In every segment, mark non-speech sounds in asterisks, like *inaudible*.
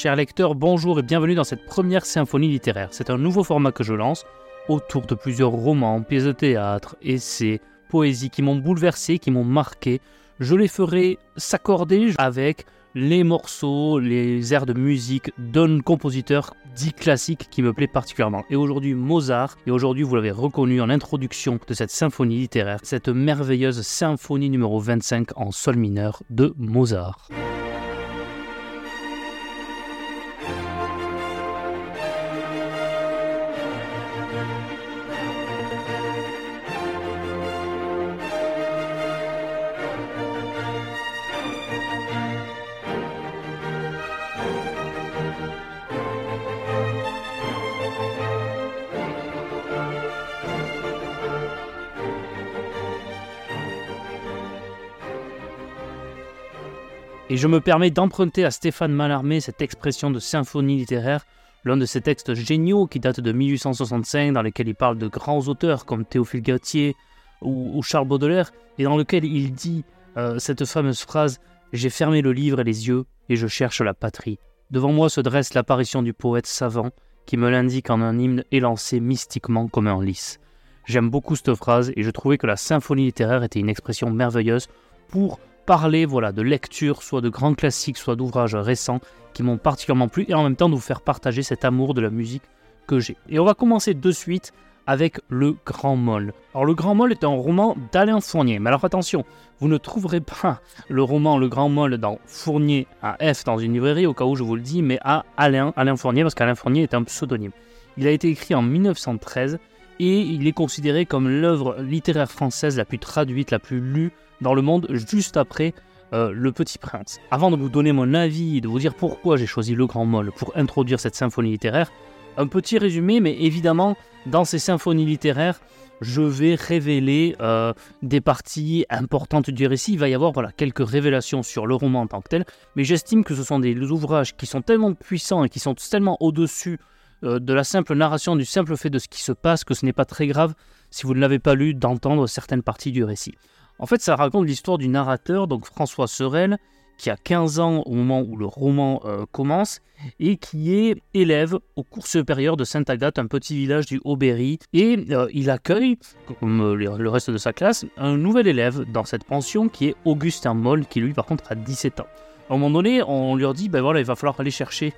Chers lecteurs, bonjour et bienvenue dans cette première symphonie littéraire. C'est un nouveau format que je lance autour de plusieurs romans, pièces de théâtre, essais, poésies qui m'ont bouleversé, qui m'ont marqué. Je les ferai s'accorder avec les morceaux, les airs de musique d'un compositeur dit classique qui me plaît particulièrement. Et aujourd'hui Mozart, et aujourd'hui vous l'avez reconnu en introduction de cette symphonie littéraire, cette merveilleuse symphonie numéro 25 en sol mineur de Mozart. Je me permets d'emprunter à Stéphane Mallarmé cette expression de symphonie littéraire, l'un de ses textes géniaux qui date de 1865, dans lesquels il parle de grands auteurs comme Théophile Gautier ou, Charles Baudelaire, et dans lequel il dit euh, cette fameuse phrase J'ai fermé le livre et les yeux, et je cherche la patrie. Devant moi se dresse l'apparition du poète savant, qui me l'indique en un hymne élancé mystiquement comme un lys. J'aime beaucoup cette phrase et je trouvais que la symphonie littéraire était une expression merveilleuse pour parler voilà, de lecture, soit de grands classiques, soit d'ouvrages récents qui m'ont particulièrement plu, et en même temps de vous faire partager cet amour de la musique que j'ai. Et on va commencer de suite avec Le Grand Moll. Alors Le Grand Moll est un roman d'Alain Fournier, mais alors attention, vous ne trouverez pas *laughs* le roman Le Grand Moll dans Fournier à F dans une librairie, au cas où je vous le dis, mais à Alain, Alain Fournier, parce qu'Alain Fournier est un pseudonyme. Il a été écrit en 1913 et il est considéré comme l'œuvre littéraire française la plus traduite, la plus lue dans le monde juste après euh, Le Petit Prince. Avant de vous donner mon avis, de vous dire pourquoi j'ai choisi Le Grand Molle pour introduire cette symphonie littéraire, un petit résumé, mais évidemment, dans ces symphonies littéraires, je vais révéler euh, des parties importantes du récit. Il va y avoir voilà, quelques révélations sur le roman en tant que tel, mais j'estime que ce sont des ouvrages qui sont tellement puissants et qui sont tellement au-dessus euh, de la simple narration, du simple fait de ce qui se passe, que ce n'est pas très grave, si vous ne l'avez pas lu, d'entendre certaines parties du récit. En fait, ça raconte l'histoire du narrateur, donc François Sorel, qui a 15 ans au moment où le roman euh, commence, et qui est élève au cours supérieur de Sainte-Agathe, un petit village du Haut-Berry. Et euh, il accueille, comme euh, le reste de sa classe, un nouvel élève dans cette pension qui est Augustin Moll, qui lui par contre a 17 ans. À un moment donné, on lui dit, ben voilà, il va falloir aller chercher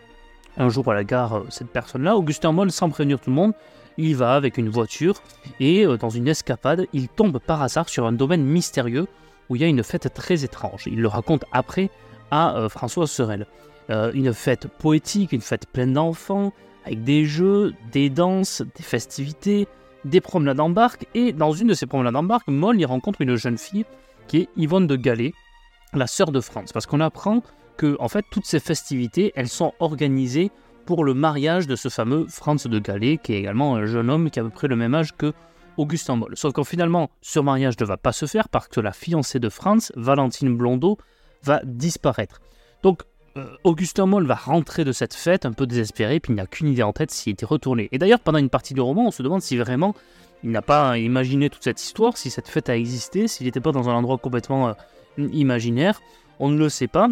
un jour à la gare cette personne-là. Augustin Moll, sans prévenir tout le monde, il va avec une voiture et euh, dans une escapade, il tombe par hasard sur un domaine mystérieux où il y a une fête très étrange. Il le raconte après à euh, François Sorel. Euh, une fête poétique, une fête pleine d'enfants, avec des jeux, des danses, des festivités, des promenades en barque. Et dans une de ces promenades en barque, Moll y rencontre une jeune fille qui est Yvonne de Galais, la sœur de France. Parce qu'on apprend que en fait toutes ces festivités, elles sont organisées pour le mariage de ce fameux Franz de Galais, qui est également un jeune homme qui a à peu près le même âge que Augustin Moll. Sauf qu'en finalement, ce mariage ne va pas se faire parce que la fiancée de Franz, Valentine Blondeau, va disparaître. Donc, euh, Augustin Moll va rentrer de cette fête un peu désespéré, puis il n'a qu'une idée en tête s'il était retourné. Et d'ailleurs, pendant une partie du roman, on se demande si vraiment il n'a pas imaginé toute cette histoire, si cette fête a existé, s'il n'était pas dans un endroit complètement euh, imaginaire. On ne le sait pas.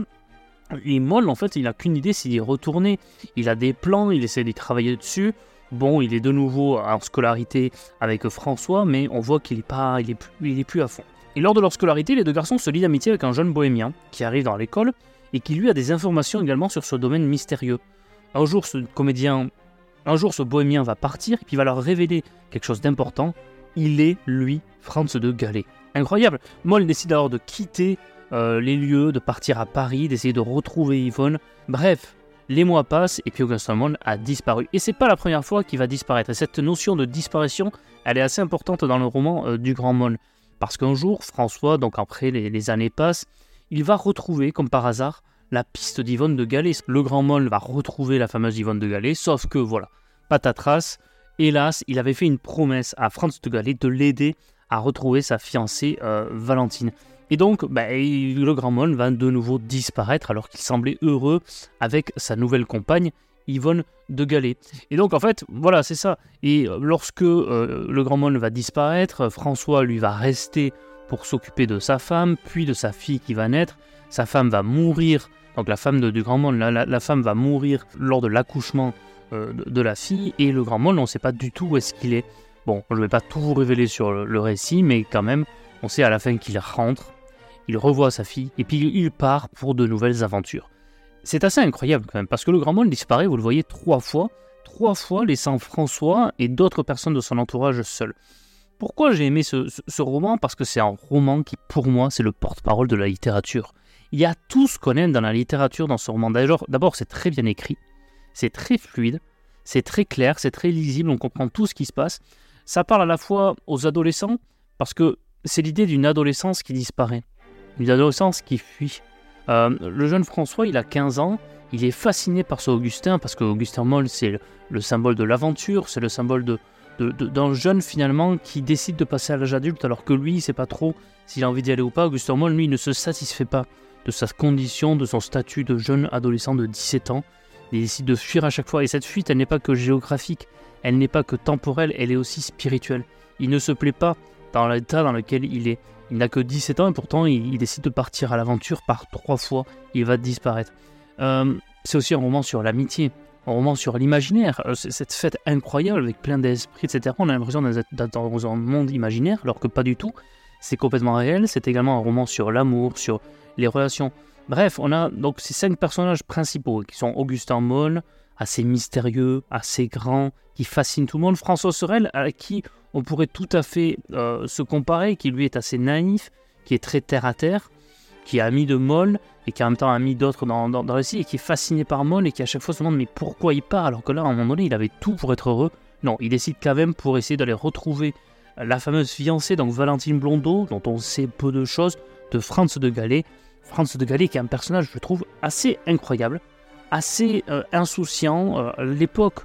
Et Moll, en fait, il n'a qu'une idée, c'est d'y retourner. Il a des plans, il essaie d'y travailler dessus. Bon, il est de nouveau en scolarité avec François, mais on voit qu'il est pas, il est plus, il est plus à fond. Et lors de leur scolarité, les deux garçons se lient d'amitié avec un jeune bohémien qui arrive dans l'école et qui lui a des informations également sur ce domaine mystérieux. Un jour, ce comédien, un jour, ce bohémien va partir et puis va leur révéler quelque chose d'important. Il est, lui, Franz de Galais. Incroyable. Moll décide alors de quitter euh, les lieux, de partir à Paris, d'essayer de retrouver Yvonne. Bref, les mois passent et Augustin Moll a disparu. Et c'est pas la première fois qu'il va disparaître. Et cette notion de disparition, elle est assez importante dans le roman euh, du Grand Moll. Parce qu'un jour, François, donc après les, années passent, il va retrouver, comme par hasard, la piste d'Yvonne de Galais. Le Grand Moll va retrouver la fameuse Yvonne de Galais, sauf que voilà, patatras, hélas, il avait fait une promesse à Franz de Galais de l'aider à retrouver sa fiancée euh, Valentine. Et donc, bah, le grand Moll va de nouveau disparaître alors qu'il semblait heureux avec sa nouvelle compagne, Yvonne de Galais. Et donc, en fait, voilà, c'est ça. Et euh, lorsque euh, le grand Moll va disparaître, François lui va rester pour s'occuper de sa femme, puis de sa fille qui va naître. sa femme va mourir, donc la femme du grand monde, la, femme va mourir lors de l'accouchement de, la fille, et le grand monde, on ne sait pas du tout où est-ce qu'il est. Bon, je ne vais pas tout vous révéler sur le, récit, mais quand même, on sait à la fin qu'il rentre, il revoit sa fille, et puis il part pour de nouvelles aventures. C'est assez incroyable quand même, parce que le grand monde disparaît, vous le voyez trois fois, trois fois laissant François et d'autres personnes de son entourage seuls. Pourquoi j'ai aimé ce, roman? Parce que c'est un roman qui, pour moi, c'est le porte-parole de la littérature. Il y a tout ce qu'on aime dans la littérature dans ce roman. D'abord, c'est très bien écrit, c'est très fluide, c'est très clair, c'est très lisible, on comprend tout ce qui se passe. Ça parle à la fois aux adolescents, parce que c'est l'idée d'une adolescence qui disparaît, une adolescence qui fuit. Euh, le jeune François, il a 15 ans, il est fasciné par ce Augustin, parce que Augustin Moll, c'est le, symbole de l'aventure, c'est le symbole d'un jeune finalement qui décide de passer à l'âge adulte, alors que lui, il sait pas trop s'il a envie d'y aller ou pas. Augustin Moll, lui, ne se satisfait pas de sa condition, de son statut de jeune adolescent de 17 ans. Il décide de fuir à chaque fois, et cette fuite, elle n'est pas que géographique, elle n'est pas que temporelle, elle est aussi spirituelle. Il ne se plaît pas dans l'état dans lequel il est. Il n'a que 17 ans et pourtant il, décide de partir à l'aventure par trois fois. Il va disparaître. Euh, c'est aussi un roman sur l'amitié, un roman sur l'imaginaire. Euh, cette fête incroyable avec plein d'esprits, etc. On a l'impression d'être dans un monde imaginaire alors que pas du tout. C'est complètement réel. C'est également un roman sur l'amour, sur les relations. Bref, on a donc ces cinq personnages principaux qui sont Augustin Moll, assez mystérieux, assez grand, qui fascine tout le monde. François Sorel, à qui on pourrait tout à fait euh, se comparer, qui lui est assez naïf, qui est très terre à terre, qui est ami de Moll et qui en même temps ami d'autres dans, dans, le récit et qui est fasciné par Moll et qui à chaque fois se demande mais pourquoi il part alors que là à un moment donné il avait tout pour être heureux. Non, il décide quand même pour essayer d'aller retrouver la fameuse fiancée, donc Valentine Blondeau, dont on sait peu de choses, de Franz de Galais. Franz de Galais qui est un personnage, je trouve, assez incroyable, assez euh, insouciant. Euh, l'époque,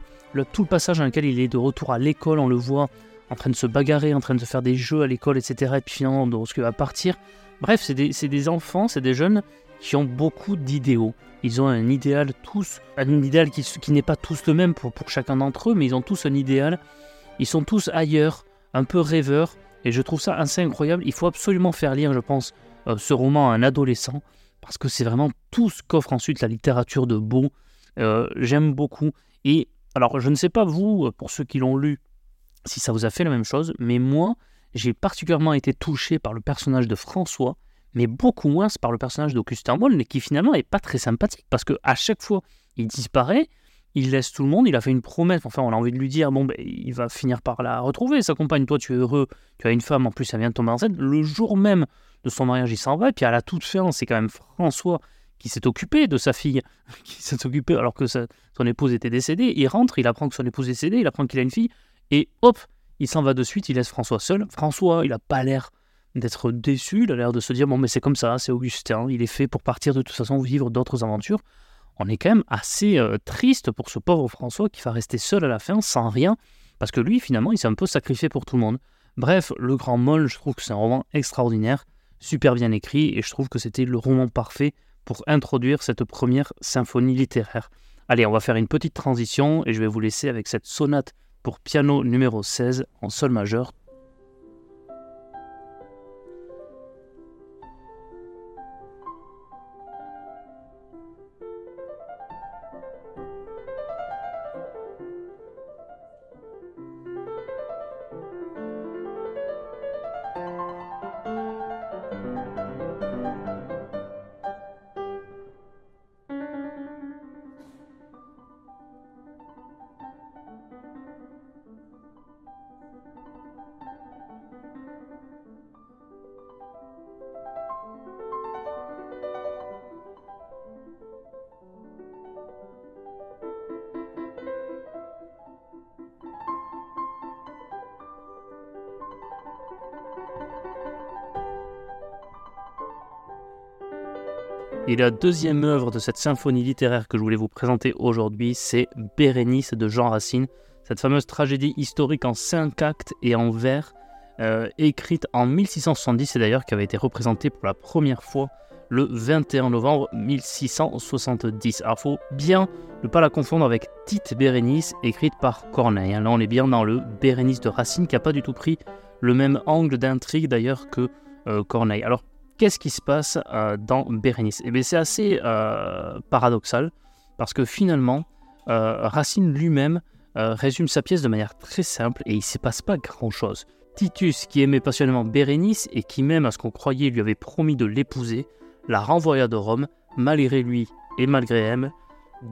tout le passage dans lequel il est de retour à l'école, on le voit en train de se bagarrer, en train de faire des jeux à l'école, etc. Et puis finalement, lorsqu'il va partir. Bref, c'est des, enfants, c'est des jeunes qui ont beaucoup d'idéaux. Ils ont un idéal tous, un idéal qui, qui n'est pas tous le même pour, pour chacun d'entre eux, mais ils ont tous un idéal. Ils sont tous ailleurs, un peu rêveurs, et je trouve ça assez incroyable. Il faut absolument faire lire, je pense, euh, ce roman à un adolescent, parce que c'est vraiment tout ce qu'offre ensuite la littérature de Beau. Euh, j'aime beaucoup. Et alors, je ne sais pas vous, pour ceux qui l'ont lu, si ça vous a fait la même chose, mais moi, j'ai particulièrement été touché par le personnage de François, mais beaucoup moins par le personnage d'Augustin Moll, qui finalement n'est pas très sympathique, parce que à chaque fois, il disparaît, il laisse tout le monde, il a fait une promesse, enfin on a envie de lui dire, bon ben, il va finir par la retrouver, sa compagne, toi tu es heureux, tu as une femme, en plus elle vient de tomber enceinte, le jour même de son mariage, il s'en va. Et puis à la toute fin, c'est quand même François qui s'est occupé de sa fille, *laughs* qui s'est occupé alors que son épouse était décédée. Il rentre, il apprend que son épouse est décédée, il apprend qu'il a une fille, et hop, il s'en va de suite, il laisse François seul. François, il n'a pas l'air d'être déçu, il a l'air de se dire bon mais c'est comme ça, c'est Augustin, il est fait pour partir de toute façon vivre d'autres aventures. On est quand même assez euh, triste pour ce pauvre François qui va rester seul à la fin sans rien, parce que lui finalement il s'est un peu sacrifié pour tout le monde. Bref, Le Grand Moll, je trouve que c'est un roman extraordinaire super bien écrit et je trouve que c'était le roman parfait pour introduire cette première symphonie littéraire. Allez, on va faire une petite transition et je vais vous laisser avec cette sonate pour piano numéro 16 en sol majeur Et la deuxième œuvre de cette symphonie littéraire que je voulais vous présenter aujourd'hui, c'est Bérénice de Jean Racine, cette fameuse tragédie historique en cinq actes et en vers, euh, écrite en 1670 et d'ailleurs qui avait été représentée pour la première fois le 21 novembre 1670. Alors faut bien ne pas la confondre avec Tite Bérénice, écrite par Corneille. Là on est bien dans le Bérénice de Racine qui n'a pas du tout pris le même angle d'intrigue d'ailleurs que euh, Corneille. Alors qu'est-ce qui se passe dans Bérénice? Eh bien, c'est assez paradoxal parce que finalement, Racine lui-même résume sa pièce de manière très simple et il ne se passe pas grand-chose. Titus, qui aimait passionnément Bérénice et qui même à ce qu'on croyait lui avait promis de l'épouser, la renvoya de Rome, malgré lui et malgré elle,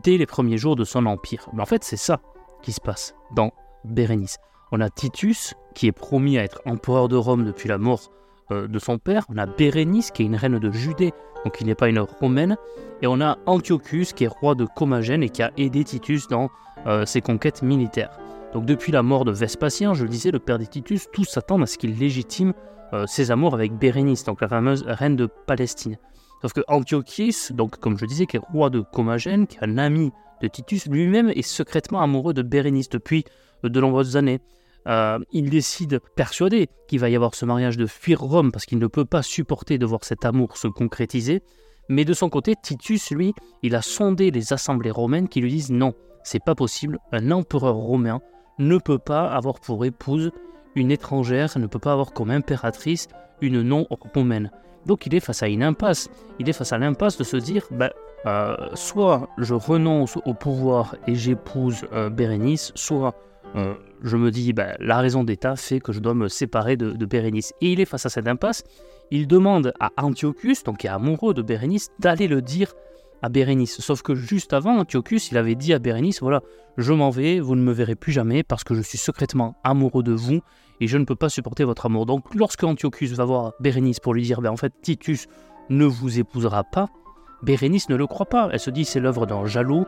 dès les premiers jours de son empire. Mais en fait, c'est ça qui se passe dans Bérénice. On a Titus, qui est promis à être empereur de Rome depuis la mort euh, de son père. On a Bérénice, qui est une reine de Judée, donc qui n'est pas une romaine. Et on a Antiochus, qui est roi de Comagène et qui a aidé Titus dans euh, ses conquêtes militaires. Donc depuis la mort de Vespasien, je le disais, le père de Titus, tous s'attendent à ce qu'il légitime euh, ses amours avec Bérénice, donc la fameuse reine de Palestine. Sauf que Antiochus, donc comme je disais, qui est roi de Comagène, qui est un ami de Titus, lui-même est secrètement amoureux de Bérénice depuis de nombreuses années. Euh, il décide, persuadé qu'il va y avoir ce mariage, de fuir Rome parce qu'il ne peut pas supporter de voir cet amour se concrétiser. Mais de son côté, Titus, lui, il a sondé les assemblées romaines qui lui disent non, c'est pas possible, un empereur romain ne peut pas avoir pour épouse une étrangère, ne peut pas avoir comme impératrice une non-romaine. Donc il est face à une impasse. Il est face à l'impasse de se dire, bah, euh, soit je renonce au pouvoir et j'épouse euh, Bérénice, soit euh, je me dis, bah, la raison d'État fait que je dois me séparer de, Bérénice. Et il est face à cette impasse. Il demande à Antiochus, donc qui est amoureux de Bérénice, d'aller le dire à Bérénice. Sauf que juste avant, Antiochus, il avait dit à Bérénice, voilà, je m'en vais, vous ne me verrez plus jamais parce que je suis secrètement amoureux de vous et je ne peux pas supporter votre amour. Donc lorsque Antiochus va voir Bérénice pour lui dire, ben, en fait, Titus ne vous épousera pas, Bérénice ne le croit pas. Elle se dit, c'est l'œuvre d'un jaloux,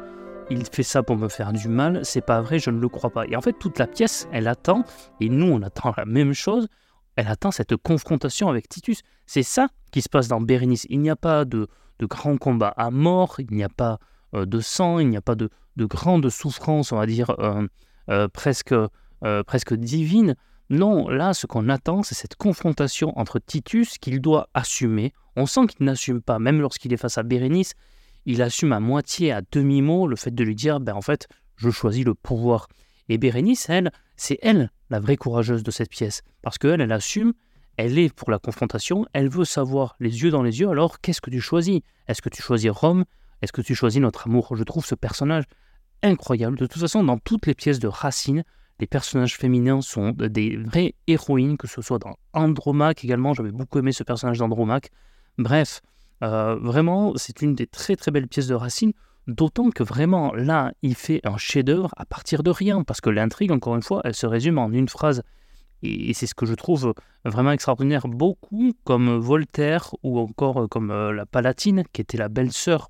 il fait ça pour me faire du mal, c'est pas vrai, je ne le crois pas. Et en fait, toute la pièce, elle attend, et nous, on attend la même chose, elle attend cette confrontation avec Titus. C'est ça qui se passe dans Bérénice. Il n'y a pas de, de grand combat à mort, il n'y a pas euh, de sang, il n'y a pas de, de grande souffrance, on va dire, euh, euh, presque, presque divine. Non, là, ce qu'on attend, c'est cette confrontation entre Titus qu'il doit assumer. On sent qu'il n'assume pas, même lorsqu'il est face à Bérénice, il assume à moitié, à demi-mot, le fait de lui dire, ben en fait, je choisis le pouvoir. Et Bérénice, elle, c'est elle la vraie courageuse de cette pièce, parce qu'elle, elle assume, elle est pour la confrontation, elle veut savoir les yeux dans les yeux, alors qu'est-ce que tu choisis? Est-ce que tu choisis Rome? Est-ce que tu choisis notre amour? Je trouve ce personnage incroyable. De toute façon, dans toutes les pièces de Racine, les personnages féminins sont des vraies héroïnes, que ce soit dans Andromaque également, j'avais beaucoup aimé ce personnage d'Andromaque. Bref, euh, vraiment, c'est une des très très belles pièces de Racine, d'autant que vraiment là, il fait un chef-d'œuvre à partir de rien, parce que l'intrigue, encore une fois, elle se résume en une phrase. Et c'est ce que je trouve vraiment extraordinaire. Beaucoup comme Voltaire ou encore comme euh, la Palatine, qui était la belle-sœur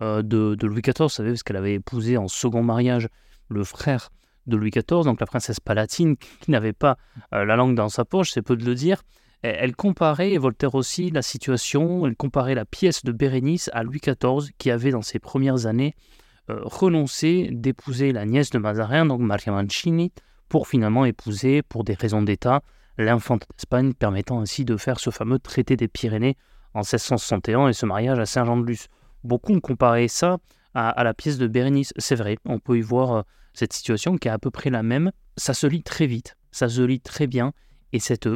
euh, de, de, Louis XIV, vous savez, parce qu'elle avait épousé en second mariage le frère de Louis XIV, donc la princesse Palatine, qui n'avait pas la langue dans sa poche, c'est peu de le dire. Elle comparait, et Voltaire aussi, la situation, elle comparait la pièce de Bérénice à Louis XIV, qui avait dans ses premières années euh, renoncé d'épouser la nièce de Mazarin, donc Maria Mancini, pour finalement épouser, pour des raisons d'État, l'infante d'Espagne, permettant ainsi de faire ce fameux traité des Pyrénées en 1661 et ce mariage à Saint-Jean-de-Luz. Beaucoup ont comparé ça à, la pièce de Bérénice. C'est vrai, on peut y voir euh, cette situation qui est à peu près la même. Ça se lit très vite, ça se lit très bien, et cette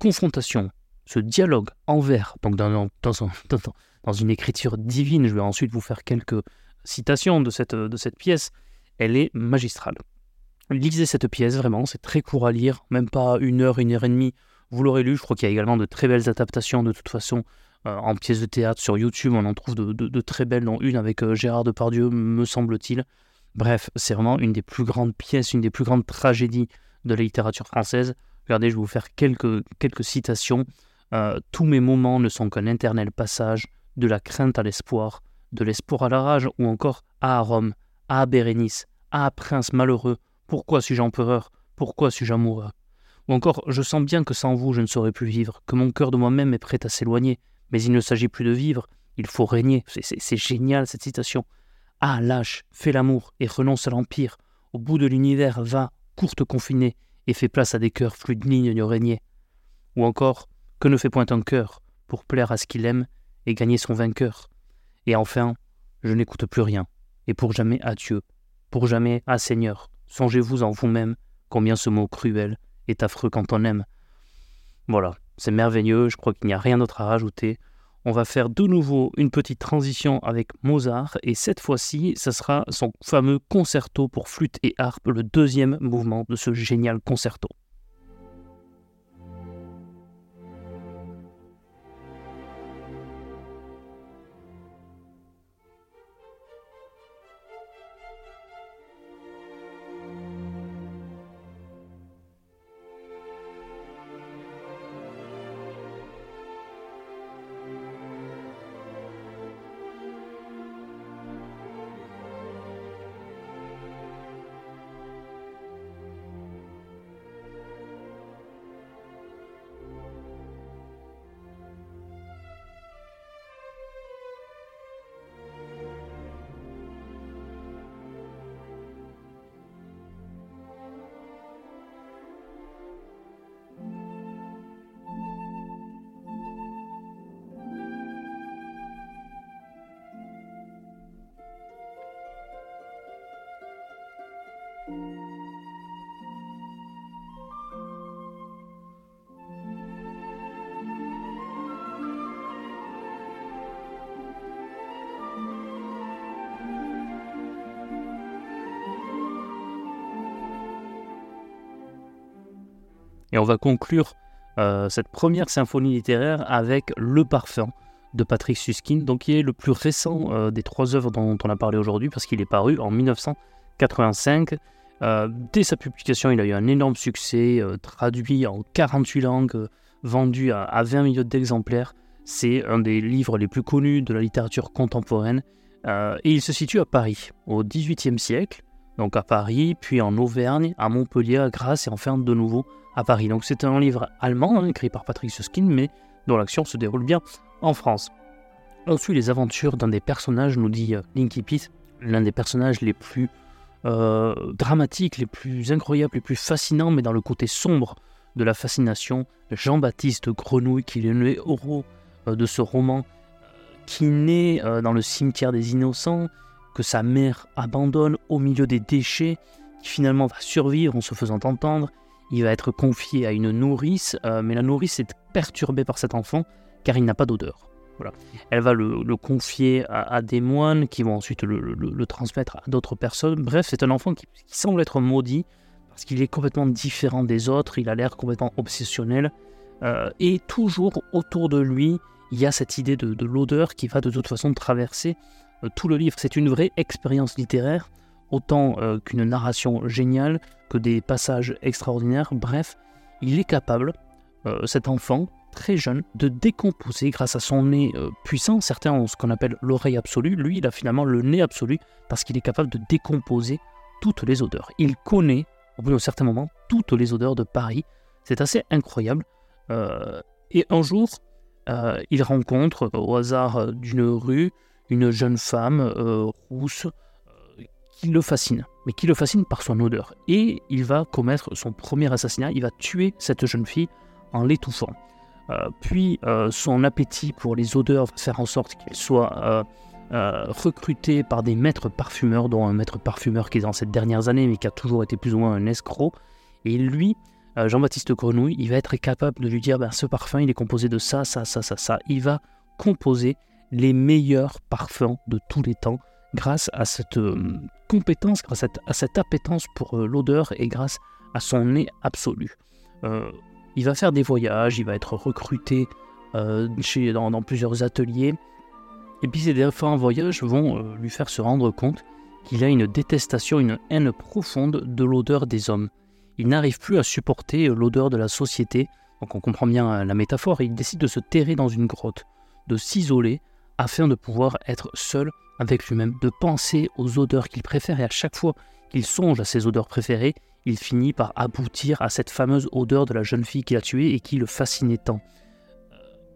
confrontation, ce dialogue en vers, donc *laughs* dans, une écriture divine, je vais ensuite vous faire quelques citations de cette, de cette pièce, elle est magistrale. Lisez cette pièce, vraiment, c'est très court à lire, même pas une heure, une heure et demie. Vous l'aurez lu, je crois qu'il y a également de très belles adaptations de toute façon euh, en pièces de théâtre sur YouTube, on en trouve de, très belles, dont une avec euh, Gérard Depardieu, me semble-t-il. Bref, c'est vraiment une des plus grandes pièces, une des plus grandes tragédies de la littérature française. Regardez, je vais vous faire quelques, citations. Euh, tous mes moments ne sont qu'un éternel passage, de la crainte à l'espoir, de l'espoir à la rage, ou encore à Rome, à Bérénice, à prince malheureux, pourquoi suis-je empereur Pourquoi suis-je amoureux? Ou encore, je sens bien que sans vous je ne saurais plus vivre, que mon cœur de moi-même est prêt à s'éloigner, mais il ne s'agit plus de vivre, il faut régner. C'est génial cette citation. Ah, lâche, fais l'amour et renonce à l'empire. Au bout de l'univers, va, courte confinée, et fait place à des cœurs plus dignes de régner. Ou encore, que ne fait point un cœur pour plaire à ce qu'il aime et gagner son vainqueur? Et enfin, je n'écoute plus rien, et pour jamais adieu, pour jamais ah Seigneur, songez-vous en vous-même combien ce mot cruel est affreux quand on aime. Voilà, c'est merveilleux, je crois qu'il n'y a rien d'autre à rajouter. On va faire de nouveau une petite transition avec Mozart et cette fois-ci, ce sera son fameux concerto pour flûte et harpe, le deuxième mouvement de ce génial concerto. Et on va conclure euh, cette première symphonie littéraire avec Le Parfum de Patrick Susskind, donc qui est le plus récent euh, des trois œuvres dont on a parlé aujourd'hui, parce qu'il est paru en 1985. Euh, dès sa publication, il a eu un énorme succès, traduit en 48 langues, vendu à, à 20 millions d'exemplaires. C'est un des livres les plus connus de la littérature contemporaine. et il se situe à Paris, au XVIIIe siècle, donc à Paris, puis en Auvergne, à Montpellier, à Grasse et enfin de nouveau à Paris. Donc c'est un livre allemand hein, écrit par Patrick Susskind, mais dont l'action se déroule bien en France. On suit les aventures d'un des personnages, nous dit euh, Linky Pete, l'un des personnages les plus euh, dramatiques, les plus incroyables, les plus fascinants, mais dans le côté sombre de la fascination, Jean-Baptiste Grenouille, qui est le héros euh, de ce roman, qui naît dans le cimetière des innocents, que sa mère abandonne au milieu des déchets, qui finalement va survivre en se faisant entendre, il va être confié à une nourrice, euh, mais la nourrice est perturbée par cet enfant car il n'a pas d'odeur. Voilà. Elle va le, confier à, des moines qui vont ensuite le, transmettre à d'autres personnes. Bref, c'est un enfant qui, semble être maudit parce qu'il est complètement différent des autres, il a l'air complètement obsessionnel. Euh, et toujours autour de lui, il y a cette idée de, l'odeur qui va de toute façon traverser euh, tout le livre. C'est une vraie expérience littéraire autant euh, qu'une narration géniale, que des passages extraordinaires. Bref, il est capable, euh, cet enfant, très jeune, de décomposer grâce à son nez euh, puissant. Certains ont ce qu'on appelle l'oreille absolue. Lui, il a finalement le nez absolu parce qu'il est capable de décomposer toutes les odeurs. Il connaît, au bout d'un certain moment, toutes les odeurs de Paris. C'est assez incroyable. et un jour, il rencontre au hasard d'une rue une jeune femme rousse, qui le fascine, mais qui le fascine par son odeur. Et il va commettre son premier assassinat, il va tuer cette jeune fille en l'étouffant. Euh, puis euh, son appétit pour les odeurs va faire en sorte qu'il soit euh, recruté par des maîtres parfumeurs, dont un maître parfumeur qui est dans cette dernières années, mais qui a toujours été plus ou moins un escroc. Et lui, Jean-Baptiste Grenouille, il va être capable de lui dire ben, ce parfum, il est composé de ça, ça, ça, ça, ça. Il va composer les meilleurs parfums de tous les temps grâce à cette euh, compétence, grâce à cette, appétence pour euh, l'odeur et grâce à son nez absolu. Euh, il va faire des voyages, il va être recruté chez, dans, plusieurs ateliers. Et puis ces différents voyages vont lui faire se rendre compte qu'il a une détestation, une haine profonde de l'odeur des hommes. Il n'arrive plus à supporter l'odeur de la société, donc on comprend bien la métaphore, il décide de se terrer dans une grotte, de s'isoler afin de pouvoir être seul avec lui-même, de penser aux odeurs qu'il préfère, et à chaque fois qu'il songe à ses odeurs préférées, il finit par aboutir à cette fameuse odeur de la jeune fille qu'il a tuée et qui le fascinait tant.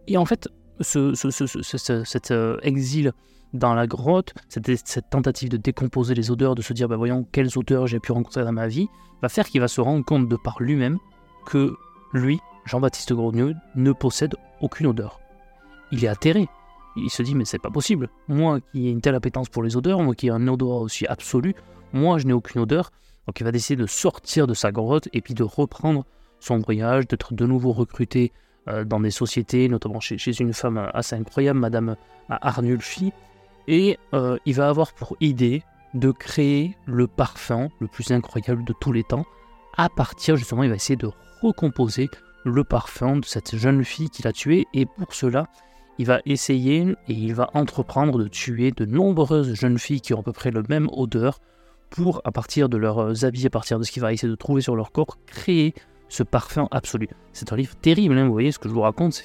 Et en fait, ce, cet euh, exil dans la grotte, cette, tentative de décomposer les odeurs, de se dire, bah voyons, quelles odeurs j'ai pu rencontrer dans ma vie, va faire qu'il va se rendre compte de par lui-même que lui, Jean-Baptiste Grogneux, ne possède aucune odeur. Il est atterré, il se dit mais c'est pas possible. Moi qui ai une telle appétence pour les odeurs, moi qui ai un odorat aussi absolu, moi je n'ai aucune odeur. Donc il va décider de sortir de sa grotte et puis de reprendre son voyage, d'être de nouveau recruté euh, dans des sociétés, notamment chez, une femme assez incroyable, Madame Arnulfi. Et euh, il va avoir pour idée de créer le parfum le plus incroyable de tous les temps. À partir, justement, il va essayer de recomposer le parfum de cette jeune fille qu'il a tuée. Et pour cela, il va essayer et il va entreprendre de tuer de nombreuses jeunes filles qui ont à peu près le même odeur pour, à partir de leurs habits, à partir de ce qu'il va essayer de trouver sur leur corps, créer ce parfum absolu. C'est un livre terrible, hein, vous voyez, ce que je vous raconte,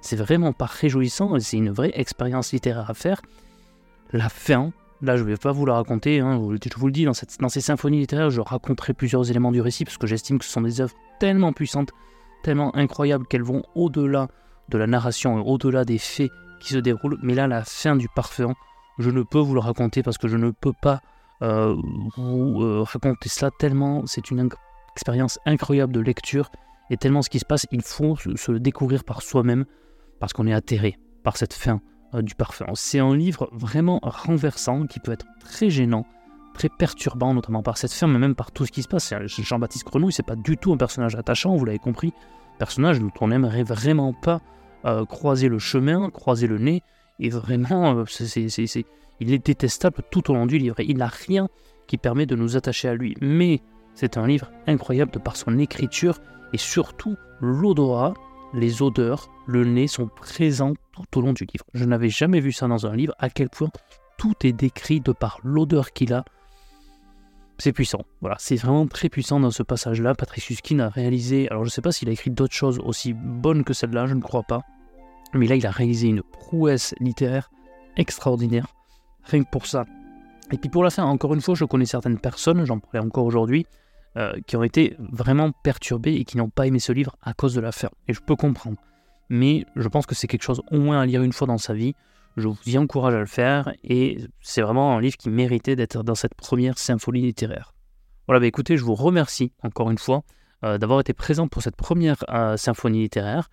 c'est vraiment pas réjouissant, c'est une vraie expérience littéraire à faire. La fin, là je vais pas vous la raconter, hein, je vous le dis, dans, dans ces symphonies littéraires, je raconterai plusieurs éléments du récit, parce que j'estime que ce sont des œuvres tellement puissantes, tellement incroyables, qu'elles vont au-delà de la narration et au-delà des faits qui se déroulent. Mais là, la fin du parfum, je ne peux vous le raconter parce que je ne peux pas euh, vous euh, raconter cela tellement c'est une expérience incroyable de lecture et tellement ce qui se passe, il faut se, le découvrir par soi-même parce qu'on est atterré par cette fin euh, du parfum. C'est un livre vraiment renversant qui peut être très gênant, très perturbant, notamment par cette fin, mais même par tout ce qui se passe. Jean-Baptiste Grenouille, c'est pas du tout un personnage attachant, vous l'avez compris. Personnage dont on n'aimerait vraiment pas euh, croiser le chemin, croiser le nez, et vraiment, euh, il est détestable tout au long du livre. Il n'a rien qui permet de nous attacher à lui. Mais c'est un livre incroyable de par son écriture et surtout l'odorat, les odeurs, le nez sont présents tout au long du livre. Je n'avais jamais vu ça dans un livre, à quel point tout est décrit de par l'odeur qu'il a. C'est puissant. Voilà, c'est vraiment très puissant dans ce passage-là. Patrick Suskin a réalisé, alors je ne sais pas s'il a écrit d'autres choses aussi bonnes que celle-là, je ne crois pas. Mais là, il a réalisé une prouesse littéraire extraordinaire. Rien que pour ça. Et puis pour la fin, encore une fois, je connais certaines personnes, j'en parlais encore aujourd'hui, euh, qui ont été vraiment perturbés et qui n'ont pas aimé ce livre à cause de la fin. Et je peux comprendre. Mais je pense que c'est quelque chose au moins à lire une fois dans sa vie. Je vous encourage à le faire et c'est vraiment un livre qui méritait d'être dans cette première symphonie littéraire. Voilà, bah écoutez, je vous remercie encore une fois euh, d'avoir été présent pour cette première euh, symphonie littéraire.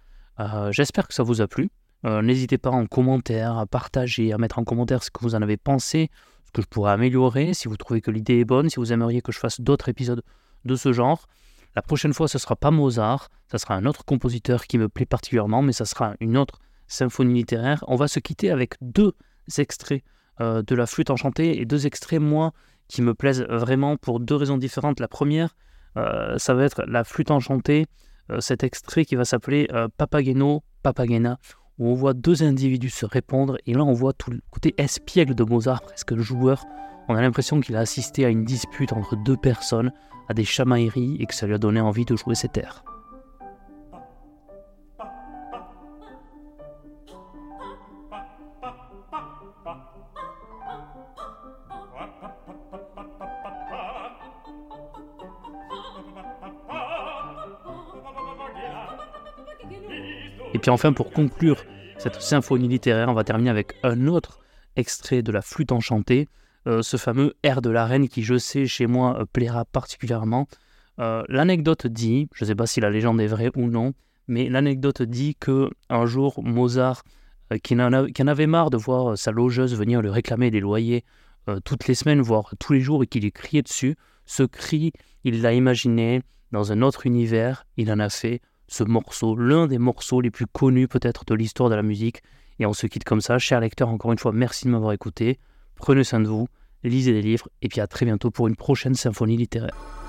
J'espère que ça vous a plu. N'hésitez pas en commentaire à partager, à mettre en commentaire ce que vous en avez pensé, ce que je pourrais améliorer, si vous trouvez que l'idée est bonne, si vous aimeriez que je fasse d'autres épisodes de ce genre. La prochaine fois, ce sera pas Mozart, ce sera un autre compositeur qui me plaît particulièrement, mais ça sera une autre symphonie littéraire. On va se quitter avec deux extraits euh, de la flûte enchantée et deux extraits, moi, qui me plaisent vraiment pour deux raisons différentes. La première, euh, ça va être la flûte enchantée, euh, cet extrait qui va s'appeler Papageno, Papagena, où on voit deux individus se répondre, et là on voit tout le côté espiègle de Mozart, presque joueur. On a l'impression qu'il a assisté à une dispute entre deux personnes à des chamailleries et que ça lui a donné envie de jouer cet air. Puis enfin, pour conclure cette symphonie littéraire, on va terminer avec un autre extrait de la flûte enchantée, euh, ce fameux air de la reine qui, je sais, chez moi, euh, plaira particulièrement. Euh, l'anecdote dit, je ne sais pas si la légende est vraie ou non, mais l'anecdote dit que un jour Mozart, qui, en avait marre de voir sa logeuse venir lui réclamer des loyers toutes les semaines, voire tous les jours, et qu'il lui criait dessus, ce cri, il l'a imaginé dans un autre univers, il en a fait ce morceau, l'un des morceaux les plus connus peut-être de l'histoire de la musique. Et on se quitte comme ça. Cher lecteur, encore une fois, merci de m'avoir écouté. Prenez soin de vous, lisez des livres, et puis à très bientôt pour une prochaine symphonie littéraire.